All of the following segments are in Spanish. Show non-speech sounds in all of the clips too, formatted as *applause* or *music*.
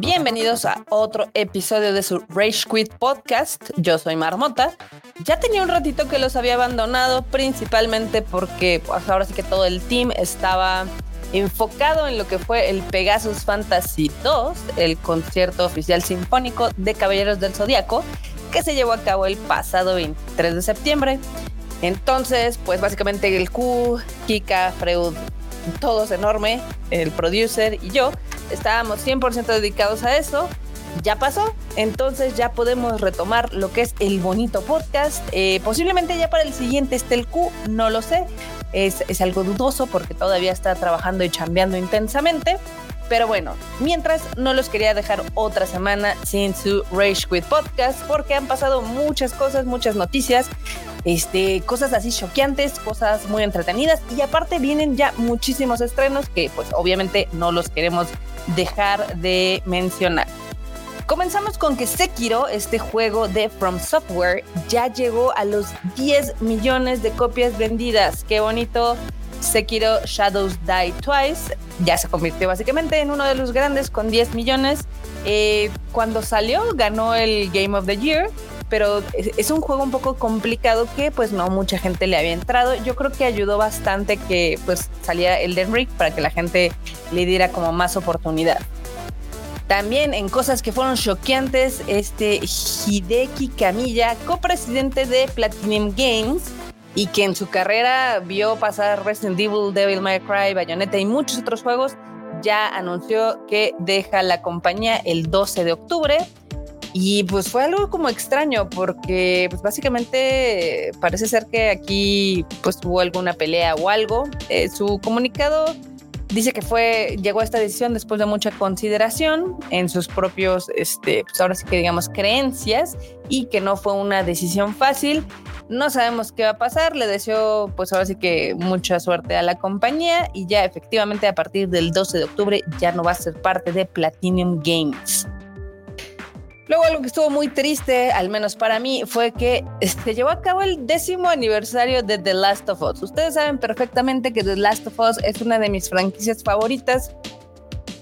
Bienvenidos a otro episodio de su Rage Quit Podcast. Yo soy Marmota. Ya tenía un ratito que los había abandonado, principalmente porque pues, ahora sí que todo el team estaba enfocado en lo que fue el Pegasus Fantasy 2, el concierto oficial sinfónico de Caballeros del Zodíaco, que se llevó a cabo el pasado 23 de septiembre. Entonces, pues básicamente el Q, Kika, Freud, todos enorme, el producer y yo, estábamos 100% dedicados a eso. Ya pasó, entonces ya podemos retomar lo que es el bonito podcast. Eh, posiblemente ya para el siguiente esté el Q, no lo sé. Es, es algo dudoso porque todavía está trabajando y chambeando intensamente. Pero bueno, mientras no los quería dejar otra semana sin su Rage Quit Podcast porque han pasado muchas cosas, muchas noticias, este, cosas así choqueantes, cosas muy entretenidas y aparte vienen ya muchísimos estrenos que pues obviamente no los queremos dejar de mencionar. Comenzamos con que Sekiro, este juego de From Software, ya llegó a los 10 millones de copias vendidas. Qué bonito. Sekiro Shadows Die Twice ya se convirtió básicamente en uno de los grandes con 10 millones. Eh, cuando salió ganó el Game of the Year, pero es un juego un poco complicado que pues no mucha gente le había entrado. Yo creo que ayudó bastante que pues saliera Elden Ring para que la gente le diera como más oportunidad. También en cosas que fueron choqueantes, este Hideki Kamiya, copresidente de Platinum Games, y que en su carrera vio pasar Resident Evil, Devil May Cry, Bayonetta y muchos otros juegos, ya anunció que deja la compañía el 12 de octubre. Y pues fue algo como extraño porque pues básicamente parece ser que aquí pues hubo alguna pelea o algo. Eh, su comunicado Dice que fue, llegó a esta decisión después de mucha consideración en sus propios, este, pues ahora sí que digamos, creencias y que no fue una decisión fácil. No sabemos qué va a pasar. Le deseo, pues ahora sí que mucha suerte a la compañía y ya efectivamente a partir del 12 de octubre ya no va a ser parte de Platinum Games. Luego algo que estuvo muy triste, al menos para mí, fue que se este, llevó a cabo el décimo aniversario de The Last of Us. Ustedes saben perfectamente que The Last of Us es una de mis franquicias favoritas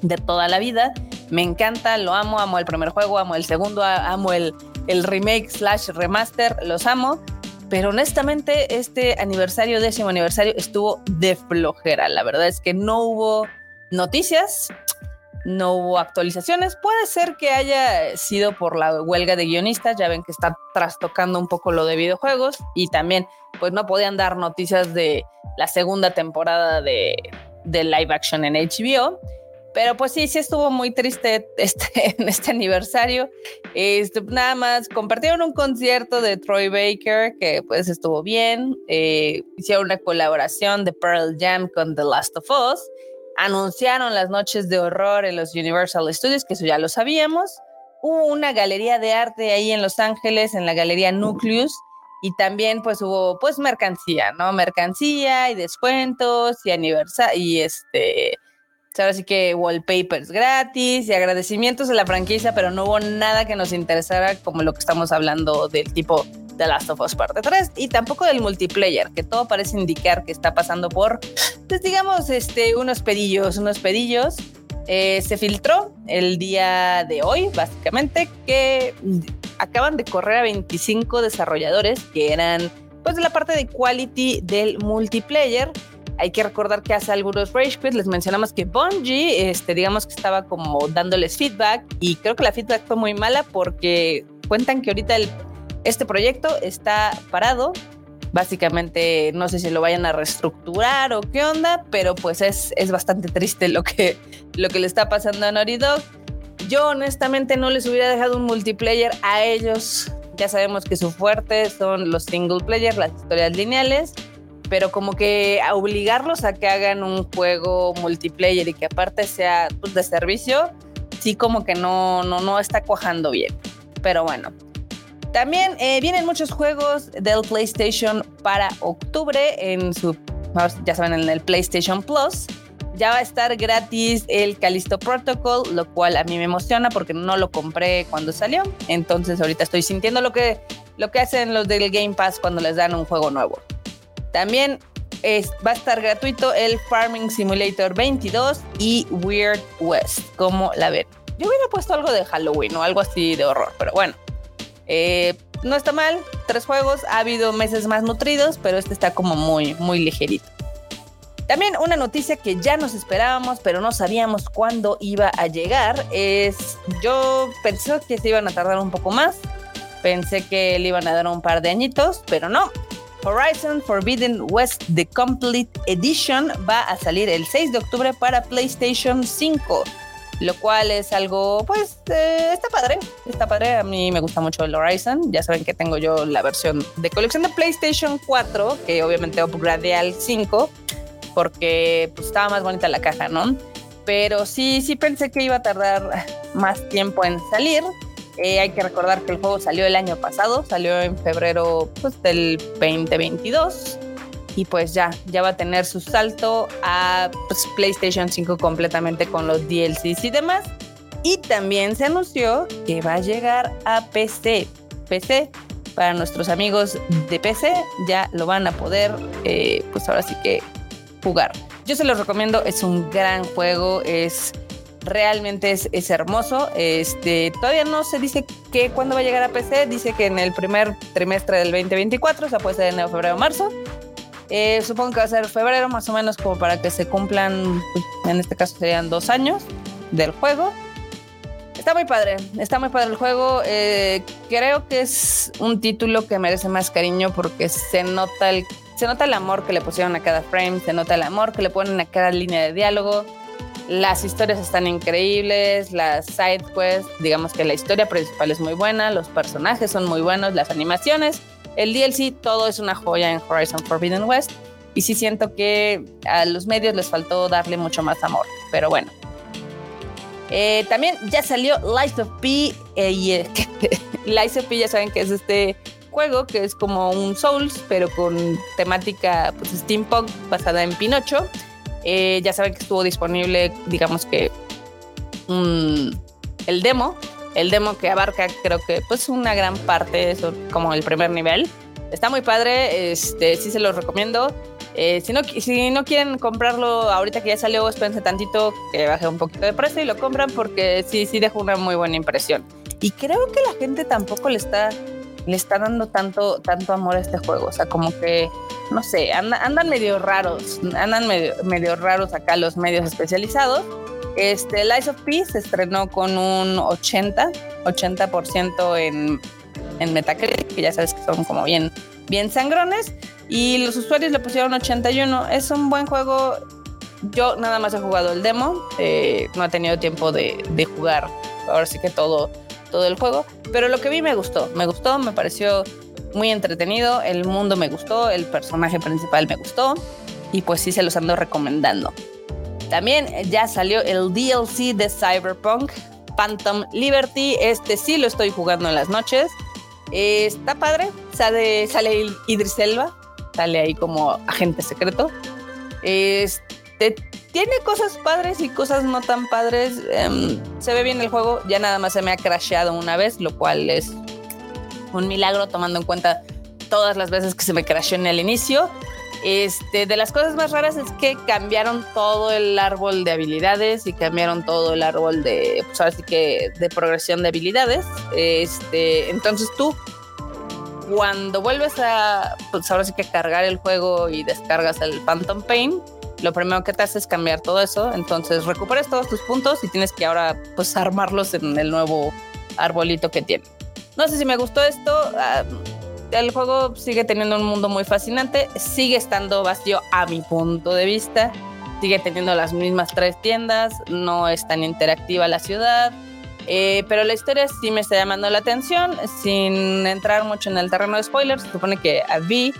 de toda la vida. Me encanta, lo amo, amo el primer juego, amo el segundo, amo el, el remake slash remaster, los amo. Pero honestamente, este aniversario, décimo aniversario, estuvo de flojera. La verdad es que no hubo noticias, no hubo actualizaciones. Puede ser que haya sido por la huelga de guionistas, ya ven que está trastocando un poco lo de videojuegos y también pues no podían dar noticias de la segunda temporada de, live action en HBO. Pero pues sí, sí estuvo muy triste *laughs* este, en este aniversario. Este, nada más compartieron un concierto de Troy Baker que pues estuvo bien. Eh, hicieron una colaboración de Pearl Jam con The Last of Us anunciaron las noches de horror en los Universal Studios, que eso ya lo sabíamos. Hubo una galería de arte ahí en Los Ángeles, en la galería Nucleus, y también pues hubo pues mercancía, ¿no? Mercancía y descuentos y aniversario y este ahora sí que wallpapers gratis y agradecimientos a la franquicia, pero no hubo nada que nos interesara como lo que estamos hablando del tipo The Last of Us Parte 3 y tampoco del multiplayer, que todo parece indicar que está pasando por, pues digamos, este, unos pedillos, unos pedillos. Eh, se filtró el día de hoy, básicamente, que acaban de correr a 25 desarrolladores que eran, pues, de la parte de quality del multiplayer. Hay que recordar que hace algunos Rage Quit les mencionamos que Bungie, este, digamos que estaba como dándoles feedback y creo que la feedback fue muy mala porque cuentan que ahorita el este proyecto está parado. Básicamente no sé si lo vayan a reestructurar o qué onda, pero pues es, es bastante triste lo que, lo que le está pasando a Naughty. Yo honestamente no les hubiera dejado un multiplayer a ellos. Ya sabemos que su fuerte son los single player, las historias lineales, pero como que obligarlos a que hagan un juego multiplayer y que aparte sea pues, de servicio, sí como que no, no, no está cuajando bien. Pero bueno, también eh, vienen muchos juegos del PlayStation para octubre en su, ya saben, en el PlayStation Plus. Ya va a estar gratis el Callisto Protocol, lo cual a mí me emociona porque no lo compré cuando salió. Entonces ahorita estoy sintiendo lo que lo que hacen los del Game Pass cuando les dan un juego nuevo. También va a estar gratuito el Farming Simulator 22 y Weird West, como la ven. Yo hubiera puesto algo de Halloween o algo así de horror, pero bueno. Eh, no está mal, tres juegos, ha habido meses más nutridos, pero este está como muy, muy ligerito. También una noticia que ya nos esperábamos, pero no sabíamos cuándo iba a llegar, es yo pensé que se iban a tardar un poco más, pensé que le iban a dar un par de añitos, pero no. Horizon Forbidden West The Complete Edition va a salir el 6 de octubre para PlayStation 5 lo cual es algo, pues, eh, está padre, está padre, a mí me gusta mucho el Horizon, ya saben que tengo yo la versión de colección de PlayStation 4, que obviamente upgrade al 5, porque pues, estaba más bonita la caja, ¿no? Pero sí, sí pensé que iba a tardar más tiempo en salir. Eh, hay que recordar que el juego salió el año pasado, salió en febrero pues, del 2022 y pues ya, ya va a tener su salto a pues, PlayStation 5 completamente con los DLCs y demás. Y también se anunció que va a llegar a PC. PC, para nuestros amigos de PC, ya lo van a poder, eh, pues ahora sí que jugar. Yo se los recomiendo, es un gran juego, es realmente es, es, hermoso. Este, todavía no se dice que cuándo va a llegar a PC, dice que en el primer trimestre del 2024, o sea, puede ser en febrero o marzo. Eh, supongo que va a ser febrero más o menos como para que se cumplan, pues, en este caso serían dos años del juego. Está muy padre, está muy padre el juego. Eh, creo que es un título que merece más cariño porque se nota el, se nota el amor que le pusieron a cada frame, se nota el amor que le ponen a cada línea de diálogo. Las historias están increíbles, las side quests, digamos que la historia principal es muy buena, los personajes son muy buenos, las animaciones el DLC, todo es una joya en Horizon Forbidden West. Y sí siento que a los medios les faltó darle mucho más amor. Pero bueno. Eh, también ya salió Lies of P. Eh, y, eh, *laughs* Lies of P ya saben que es este juego que es como un Souls, pero con temática pues, steampunk basada en Pinocho. ya saben que estuvo disponible, digamos que el demo el demo que abarca creo que pues una gran parte, eso como el primer nivel. Está muy padre, este, sí se lo recomiendo. Eh, si, no, si no quieren comprarlo ahorita que ya salió, espérense tantito que baje un poquito de precio y lo compran porque sí, sí dejó una muy buena impresión. Y creo que la gente tampoco le está, le está dando tanto, tanto amor a este juego. O sea, como que, no sé, andan medio raros, andan medio, medio raros acá los medios especializados este, Lies of Peace estrenó con un 80, 80% en, en Metacritic, que ya sabes que son como bien, bien sangrones. Y los usuarios le pusieron 81. Es un buen juego. Yo nada más he jugado el demo. Eh, no he tenido tiempo de, de, jugar. Ahora sí que todo, todo el juego. Pero lo que vi me gustó. Me gustó, me pareció muy entretenido. El mundo me gustó. El personaje principal me gustó. Y pues sí se los ando recomendando. También ya salió el DLC de Cyberpunk, Phantom Liberty. Este sí lo estoy jugando en las noches. está padre. Sale, sale Idris Elba. Sale ahí como agente secreto. Este, tiene cosas padres y cosas no tan padres. Em, se ve bien el juego. Ya nada más se me ha crasheado una vez, lo cual es un milagro tomando en cuenta todas las veces que se me crasheó en el inicio. Este, de las cosas más raras es que cambiaron todo el árbol de habilidades y cambiaron todo el árbol de, pues ahora sí que de progresión de habilidades. Este, entonces tú, cuando vuelves a, pues ahora sí que cargar el juego y descargas el Phantom Pain, lo primero que te hace es cambiar todo eso. Entonces recuperas todos tus puntos y tienes que ahora, pues, armarlos en el nuevo arbolito que tiene. No sé si me gustó esto. Ah, el juego sigue teniendo un mundo muy fascinante, sigue estando vacío a mi punto de vista, sigue teniendo las mismas tres tiendas, no es tan interactiva la ciudad, eh, pero la historia sí me está llamando la atención, sin entrar mucho en el terreno de spoilers, se supone que a Vi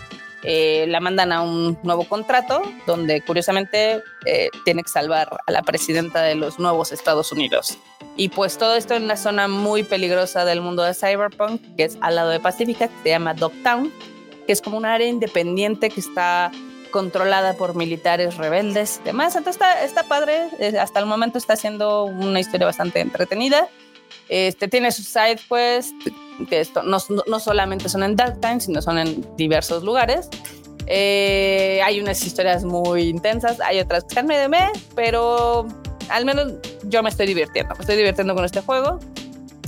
eh, la mandan a un nuevo contrato donde curiosamente eh, tiene que salvar a la presidenta de los nuevos Estados Unidos. Y pues todo esto en una zona muy peligrosa del mundo de Cyberpunk, que es al lado de Pacífica, que se llama Dogtown, que es como un área independiente que está controlada por militares rebeldes y demás. Entonces está, está padre, eh, hasta el momento está siendo una historia bastante entretenida. Este tiene sus side quests, que no, solamente son en Dark Time, sino son en diversos lugares. Eh, hay unas historias muy intensas, hay otras que están medio me, pero al menos yo me estoy divirtiendo, me estoy divirtiendo con este juego.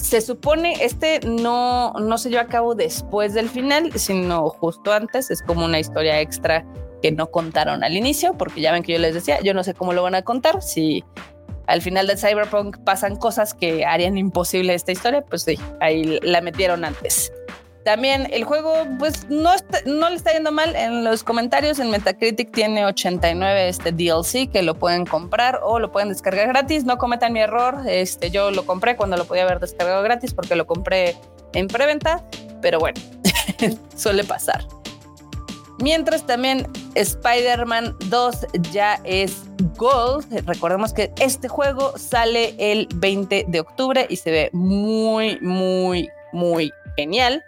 Se supone este no, no se lleva a cabo después del final, sino justo antes, es como una historia extra que no contaron al inicio, porque ya ven que yo les decía, yo no sé cómo lo van a contar, si al final de Cyberpunk pasan cosas que harían imposible esta historia, pues sí, ahí la metieron antes. También el juego, pues no, no le está yendo mal. En los comentarios en Metacritic tiene 89 este DLC que lo pueden comprar o lo pueden descargar gratis. No cometan mi error. Este, yo lo compré cuando lo podía haber descargado gratis porque lo compré en preventa. Pero bueno, *laughs* suele pasar. Mientras también Spider-Man 2 ya es Gold. Recordemos que este juego sale el 20 de octubre y se ve muy, muy, muy genial.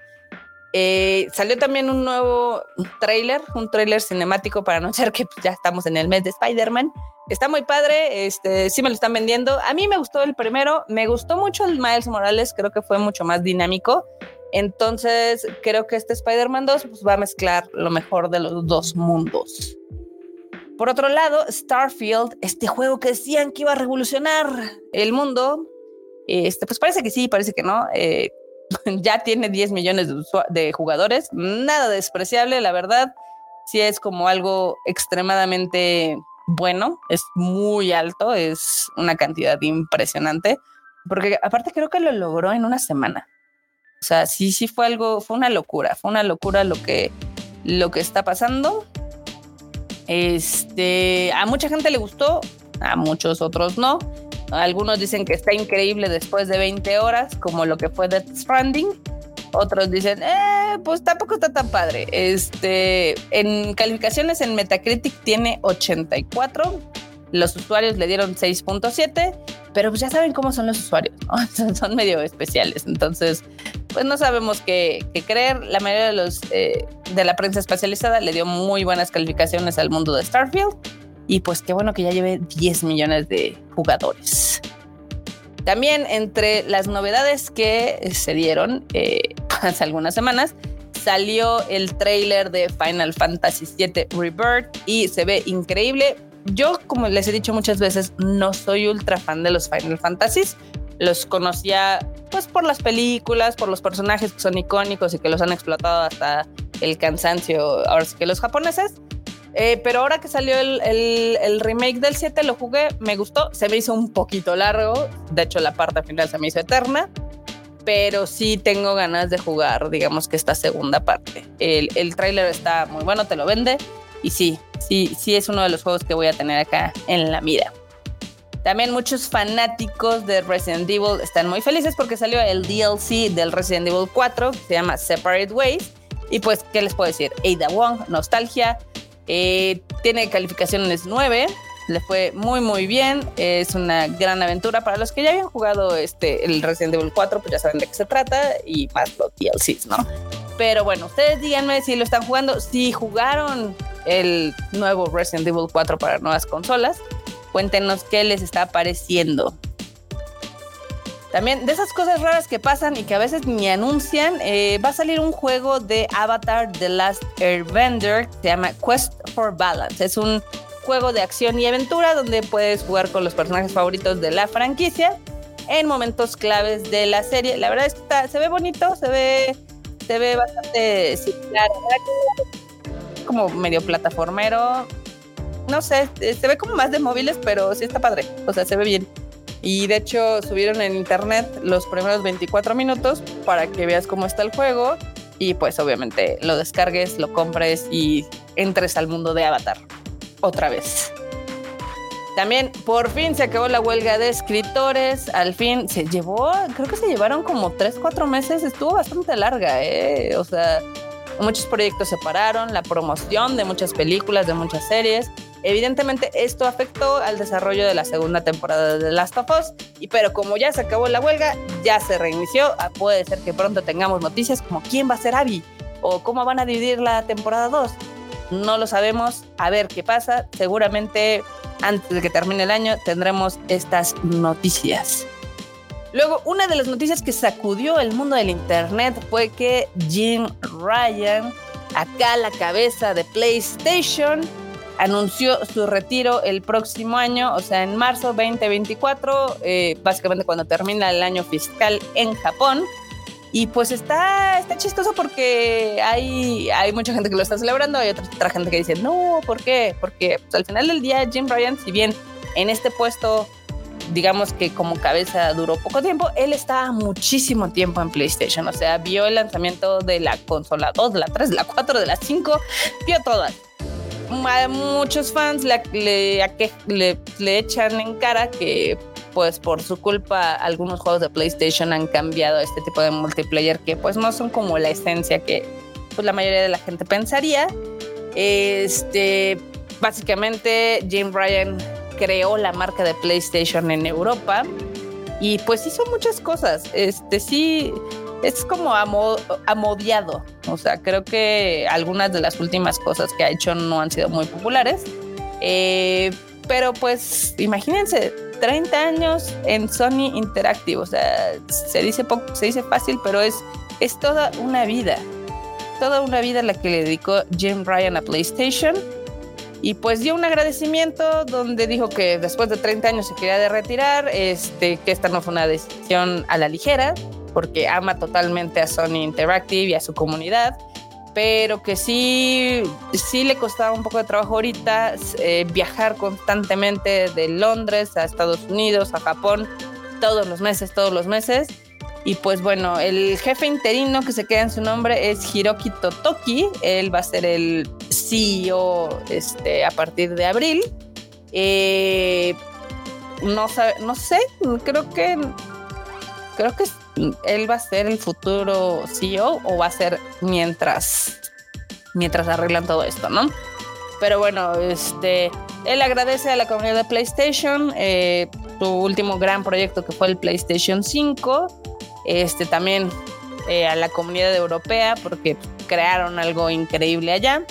Eh, salió también un nuevo trailer, un trailer cinemático para anunciar que ya estamos en el mes de Spider-Man. Está muy padre, este, sí me lo están vendiendo. A mí me gustó el primero, me gustó mucho el Miles Morales, creo que fue mucho más dinámico. Entonces, creo que este Spider-Man 2 pues, va a mezclar lo mejor de los dos mundos. Por otro lado, Starfield, este juego que decían que iba a revolucionar el mundo, este, pues parece que sí, parece que no. Eh, *laughs* ya tiene 10 millones de, jugadores, nada despreciable, la verdad. Sí es como algo extremadamente bueno, es muy alto, es una cantidad impresionante, porque aparte creo que lo logró en una semana. O sea, sí, sí fue algo, fue una locura, fue una locura lo que, lo que está pasando. Este, a mucha gente le gustó, a muchos otros no. Algunos dicen que está increíble después de 20 horas, como lo que fue Death Stranding. Otros dicen, eh, pues tampoco está tan padre. Este, en calificaciones en Metacritic tiene 84. Los usuarios le dieron 6.7, pero pues ya saben cómo son los usuarios, *laughs* son medio especiales. Entonces, pues no sabemos qué, creer. La mayoría de los eh, de la prensa especializada le dio muy buenas calificaciones al mundo de Starfield y pues qué bueno que ya lleve 10 millones de jugadores. También entre las novedades que se dieron eh, *laughs* hace algunas semanas, salió el trailer de Final Fantasy VII Rebirth y se ve increíble. Yo, como les he dicho muchas veces, no soy ultra fan de los Final Fantasies. Los conocía pues por las películas, por los personajes que son icónicos y que los han explotado hasta el cansancio, ahora sí que los japoneses. Eh, pero ahora que salió el, remake del 7, lo jugué, me gustó, se me hizo un poquito largo, de hecho la parte final se me hizo eterna, pero sí tengo ganas de jugar, digamos que esta segunda parte. El, el tráiler está muy bueno, te lo vende, y sí, sí, sí es uno de los juegos que voy a tener acá en la mira. También muchos fanáticos de Resident Evil están muy felices porque salió el DLC del Resident Evil 4 que se llama Separate Ways. Y pues, ¿qué les puedo decir? Ada Wong, nostalgia, eh, tiene calificaciones 9, le fue muy muy bien, es una gran aventura para los que ya habían jugado este el Resident Evil 4, pues ya saben de qué se trata y más los DLCs, ¿no? Pero bueno, ustedes díganme si lo están jugando, si jugaron el nuevo Resident Evil 4 para nuevas consolas, cuéntenos qué les está pareciendo. También de esas cosas raras que pasan y que a veces ni anuncian, eh, va a salir un juego de Avatar The Last Airbender que se llama Quest for Balance. Es un juego de acción y aventura donde puedes jugar con los personajes favoritos de la franquicia en momentos claves de la serie. La verdad es que se ve bonito, se ve, se ve bastante similar, como medio plataformero. No sé, se ve como más de móviles, pero sí está padre. O sea, se ve bien. Y de hecho subieron en internet los primeros 24 minutos para que veas cómo está el juego y pues obviamente lo descargues, lo compres y entres al mundo de Avatar otra vez. También por fin se acabó la huelga de escritores, al fin se llevó, creo que se llevaron como 3, 4 meses, estuvo bastante larga, ¿eh? o sea, muchos proyectos se pararon, la promoción de muchas películas, de muchas series, Evidentemente esto afectó al desarrollo de la segunda temporada de The Last of Us, pero como ya se acabó la huelga, ya se reinició, ah, puede ser que pronto tengamos noticias como quién va a ser Abby o cómo van a dividir la temporada 2. No lo sabemos, a ver qué pasa, seguramente antes de que termine el año tendremos estas noticias. Luego, una de las noticias que sacudió el mundo del Internet fue que Jim Ryan, acá la cabeza de PlayStation, anunció su retiro el próximo año, o sea, en marzo 2024, eh, básicamente cuando termina el año fiscal en Japón. Y pues está, está chistoso porque hay, hay mucha gente que lo está celebrando, hay otra, gente que dice, no, ¿por qué? Porque pues, al final del día Jim Ryan, si bien en este puesto, digamos que como cabeza duró poco tiempo, él estaba muchísimo tiempo en PlayStation, o sea, vio el lanzamiento de la consola 2, de la 3, de la 4, de la 5, vio todas muchos fans le, le, echan en cara que pues por su culpa algunos juegos de PlayStation han cambiado este tipo de multiplayer que pues no son como la esencia que pues la mayoría de la gente pensaría. Este, básicamente Jim Ryan creó la marca de PlayStation en Europa y pues hizo muchas cosas. Este sí es como amodiado. O sea, creo que algunas de las últimas cosas que ha hecho no han sido muy populares. Eh, pero pues imagínense, 30 años en Sony Interactive. O sea, se dice, poco, se dice fácil, pero es, es toda una vida. Toda una vida la que le dedicó Jim Ryan a PlayStation. Y pues dio un agradecimiento donde dijo que después de 30 años se quería de retirar, este, que esta no fue una decisión a la ligera, porque ama totalmente a Sony Interactive y a su comunidad, pero que sí, sí le costaba un poco de trabajo ahorita eh, viajar constantemente de Londres a Estados Unidos, a Japón, todos los meses, todos los meses. Y pues bueno, el jefe interino que se queda en su nombre es Hiroki Totoki. Él va a ser el CEO este, a partir de abril. Eh, no, sabe, no sé, creo que creo que él va a ser el futuro CEO o va a ser mientras, mientras arreglan todo esto, ¿no? Pero bueno, este, él agradece a la comunidad de PlayStation eh, su último gran proyecto que fue el PlayStation 5. Este también eh, a la comunidad europea porque crearon algo increíble allá.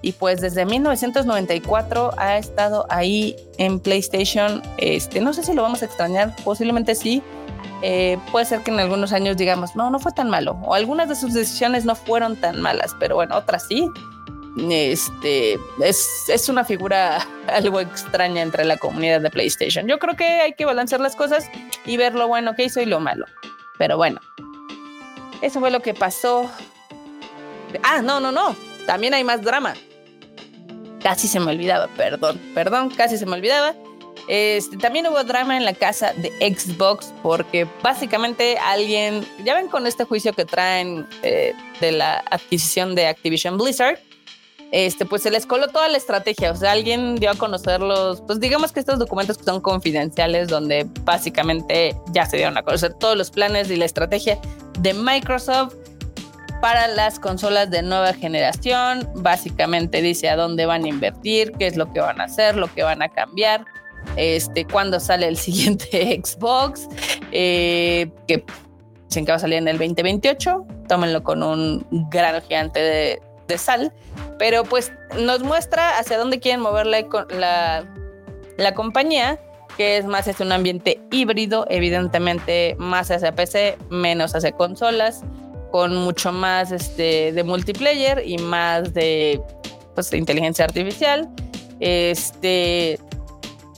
Y pues desde 1994 ha estado ahí en PlayStation. Este, no sé si lo vamos a extrañar, posiblemente sí, eh, puede ser que en algunos años digamos, no, no fue tan malo, o algunas de sus decisiones no fueron tan malas, pero bueno, otras sí. Este es, es una figura *laughs* algo extraña entre la comunidad de PlayStation. Yo creo que hay que balancear las cosas y ver lo bueno que hizo y lo malo. Pero bueno, eso fue lo que pasó. Ah, no, no, no. También hay más drama. Casi se me olvidaba, perdón, perdón, casi se me olvidaba. Este, también hubo drama en la casa de Xbox porque básicamente alguien, ya ven con este juicio que traen eh, de la adquisición de Activision Blizzard, este, pues se les coló toda la estrategia. O sea, alguien dio a conocer los, pues digamos que estos documentos que son confidenciales, donde básicamente ya se dieron a conocer todos los planes y la estrategia de Microsoft para las consolas de nueva generación. Básicamente dice a dónde van a invertir, qué es lo que van a hacer, lo que van a cambiar este, cuándo sale el *laughs* siguiente Xbox, eh, que dicen que va a salir en el 2028, tómenlo con un grano gigante de, sal, pero pues nos muestra hacia dónde quieren mover la, la, compañía, que es más es un ambiente híbrido, evidentemente más hacia PC, menos hacia consolas, con mucho más este, de multiplayer y más de, pues, inteligencia artificial. Este,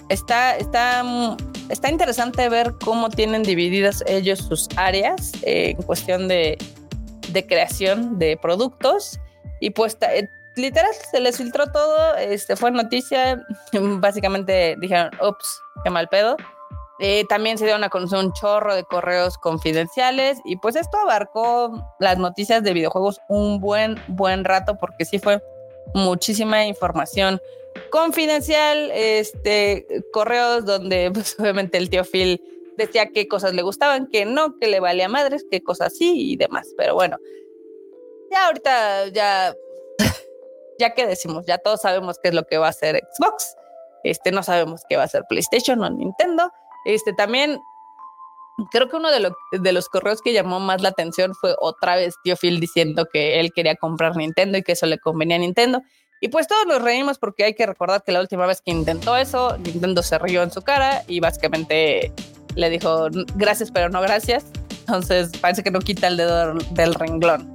está, está, está interesante ver cómo tienen divididas ellos sus áreas eh, en cuestión de, de, creación de productos. Y pues eh, literal se les filtró todo, este, fue noticia, *laughs* básicamente dijeron, ups, qué mal pedo. Eh, también se dieron a conocer un chorro de correos confidenciales y pues esto abarcó las noticias de videojuegos un buen, buen rato porque sí fue muchísima información confidencial, este, correos donde *laughs* pues, obviamente el tío Phil decía qué cosas le gustaban, que no, que le valía madres, qué cosas sí y demás. Pero bueno, ya ahorita ya, *laughs* ya que decimos, ya todos sabemos qué es lo que va a hacer Xbox. Este, no sabemos qué va a hacer PlayStation o Nintendo. Este, también creo que uno de, de, los correos que llamó más la atención fue otra vez tío Phil diciendo que él quería comprar Nintendo y que eso le convenía a Nintendo. Y pues todos nos reímos porque hay que recordar que la última vez que intentó eso, Nintendo se rió en su cara y básicamente le dijo gracias, pero no gracias. Entonces parece que no quita el dedo del renglón.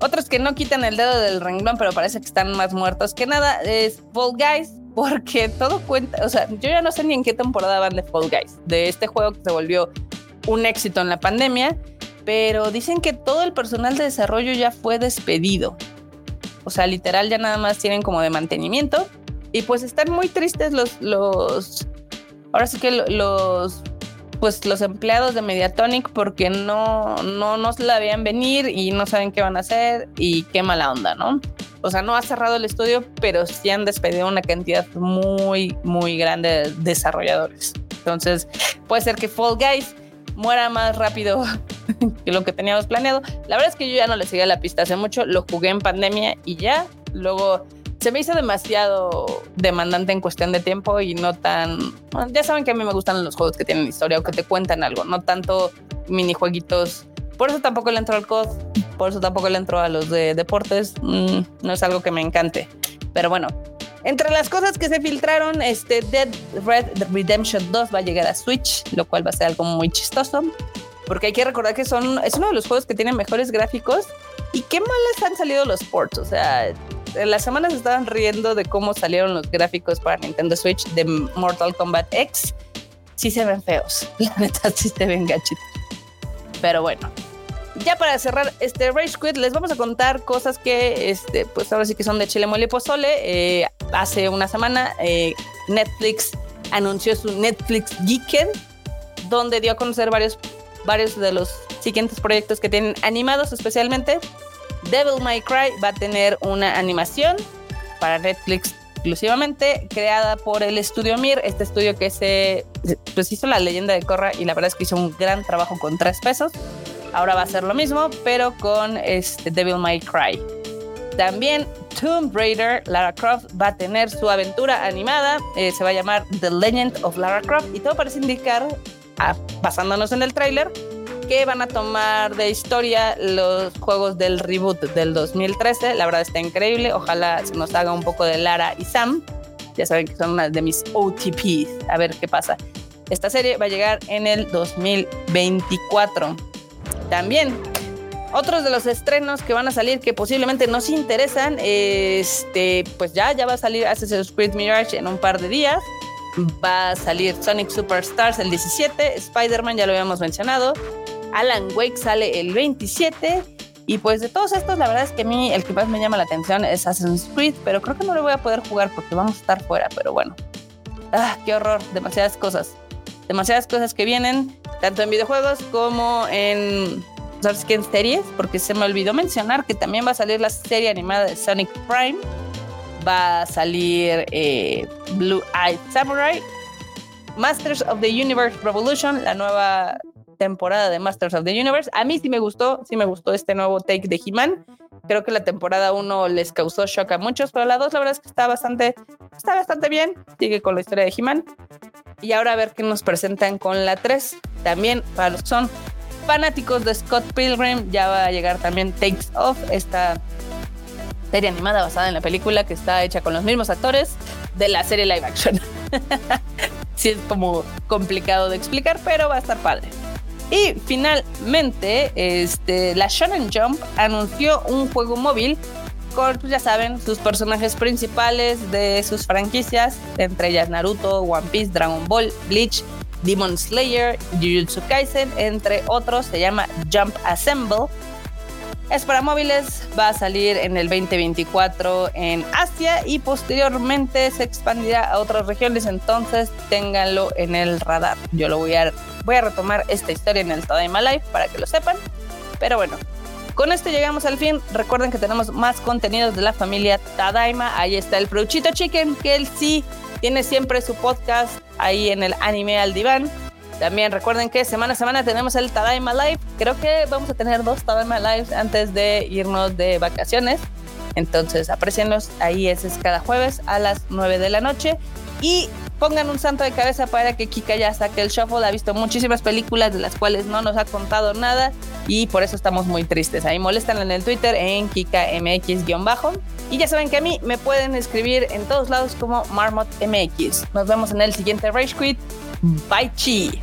Otros que no quitan el dedo del renglón, pero parece que están más muertos que nada, es Fall Guys, porque todo cuenta, o sea, yo ya no sé ni en qué temporada van de Fall Guys, de este juego que se volvió un éxito en la pandemia, pero dicen que todo el personal de desarrollo ya fue despedido. O sea, literal ya nada más tienen como de mantenimiento y pues están muy tristes los, los, ahora sí que los pues los empleados de Mediatonic porque no, no, no la veían venir y no saben qué van a hacer y qué mala onda, ¿no? O sea, no ha cerrado el estudio, pero sí han despedido una cantidad muy, muy grande de desarrolladores. Entonces, puede ser que Fall Guys muera más rápido *laughs* que lo que teníamos planeado. La verdad es que yo ya no le seguía la pista hace mucho, lo jugué en pandemia y ya. Luego se me hizo demasiado demandante en cuestión de tiempo y no tan... Ya saben que a mí me gustan los juegos que tienen historia o que te cuentan algo, no tanto minijueguitos. Por eso tampoco le entro al COD, por eso tampoco le entro a los de deportes. Mm, no es algo que me encante. Pero bueno, entre las cosas que se filtraron, este Dead Red Redemption 2 va a llegar a Switch, lo cual va a ser algo muy chistoso. Porque hay que recordar que son, es uno de los juegos que tienen mejores gráficos. Y qué mal les han salido los ports. O sea, en las semanas estaban riendo de cómo salieron los gráficos para Nintendo Switch de Mortal Kombat X. Sí se ven feos. *laughs* La neta, sí se ven gachitos. Pero bueno. Ya para cerrar este Rage Quit, les vamos a contar cosas que, este, pues ahora sí que son de chile mole pozole. Eh, hace una semana, eh, Netflix anunció su Netflix Geekend, donde dio a conocer varios, varios de los siguientes proyectos que tienen animados especialmente. Devil May Cry va a tener una animación para Netflix exclusivamente creada por el estudio Mir, este estudio que se pues hizo la leyenda de Korra y la verdad es que hizo un gran trabajo con tres pesos. Ahora va a ser lo mismo, pero con este Devil May Cry. También Tomb Raider Lara Croft va a tener su aventura animada, eh, se va a llamar The Legend of Lara Croft y todo parece indicar, ah, basándonos en el tráiler, que van a tomar de historia los juegos del reboot del 2013. La verdad está increíble. Ojalá se nos haga un poco de Lara y Sam. Ya saben que son una de mis OTPs. A ver qué pasa. Esta serie va a llegar en el 2024. También otros de los estrenos que van a salir que posiblemente nos interesan, este, pues ya, ya va a salir Assassin's Creed Mirage en un par de días. Va a salir Sonic Superstars el 17, Spider-Man ya lo habíamos mencionado, Alan Wake sale el 27. Y pues de todos estos, la verdad es que a mí el que más me llama la atención es Assassin's Creed, pero creo que no lo voy a poder jugar porque vamos a estar fuera, pero bueno. Ah, qué horror, demasiadas cosas. Demasiadas cosas que vienen, tanto en videojuegos como en, ¿sabes qué? en series, porque se me olvidó mencionar que también va a salir la serie animada de Sonic Prime, va a salir eh, Blue Eye Samurai, Masters of the Universe Revolution, la nueva temporada de Masters of the Universe. A mí sí me gustó, sí me gustó este nuevo take de He-Man. Creo que la temporada 1 les causó shock a muchos, pero la 2 la verdad es que está bastante, está bastante bien. Sigue con la historia de He-Man. Y ahora a ver qué nos presentan con la 3. También para los que son fanáticos de Scott Pilgrim, ya va a llegar también Takes Off, esta serie animada basada en la película que está hecha con los mismos actores de la serie live action. *laughs* sí es como complicado de explicar, pero va a estar padre. Y finalmente, este, la Shonen Jump anunció un juego móvil con, pues, ya saben, sus personajes principales de sus franquicias, entre ellas Naruto, One Piece, Dragon Ball, Bleach, Demon Slayer, Jujutsu Kaisen, entre otros. Se llama Jump Assemble es para móviles, va a salir en el 2024 en Asia y posteriormente se expandirá a otras regiones, entonces ténganlo en el radar. Yo lo voy a, voy a retomar esta historia en el Tadaima Live para que lo sepan. Pero bueno, con esto llegamos al fin. Recuerden que tenemos más contenidos de la familia Tadaima. Ahí está el Fruchito Chicken, que él sí tiene siempre su podcast ahí en el anime al diván. También recuerden que semana a semana tenemos el Tadaima Live. Creo que vamos a tener dos Tadaima Lives antes de irnos de vacaciones. Entonces, aprecienlos. Ahí es, es cada jueves a las 9 de la noche. Y pongan un santo de cabeza para que Kika ya saque el shuffle. Ha visto muchísimas películas de las cuales no nos ha contado nada y por eso estamos muy tristes. Ahí molestan en el Twitter en KikaMX-bajo. Y ya saben que a mí me pueden escribir en todos lados como MarmotMX. Nos vemos en el siguiente Rage Quit. Bye! -te.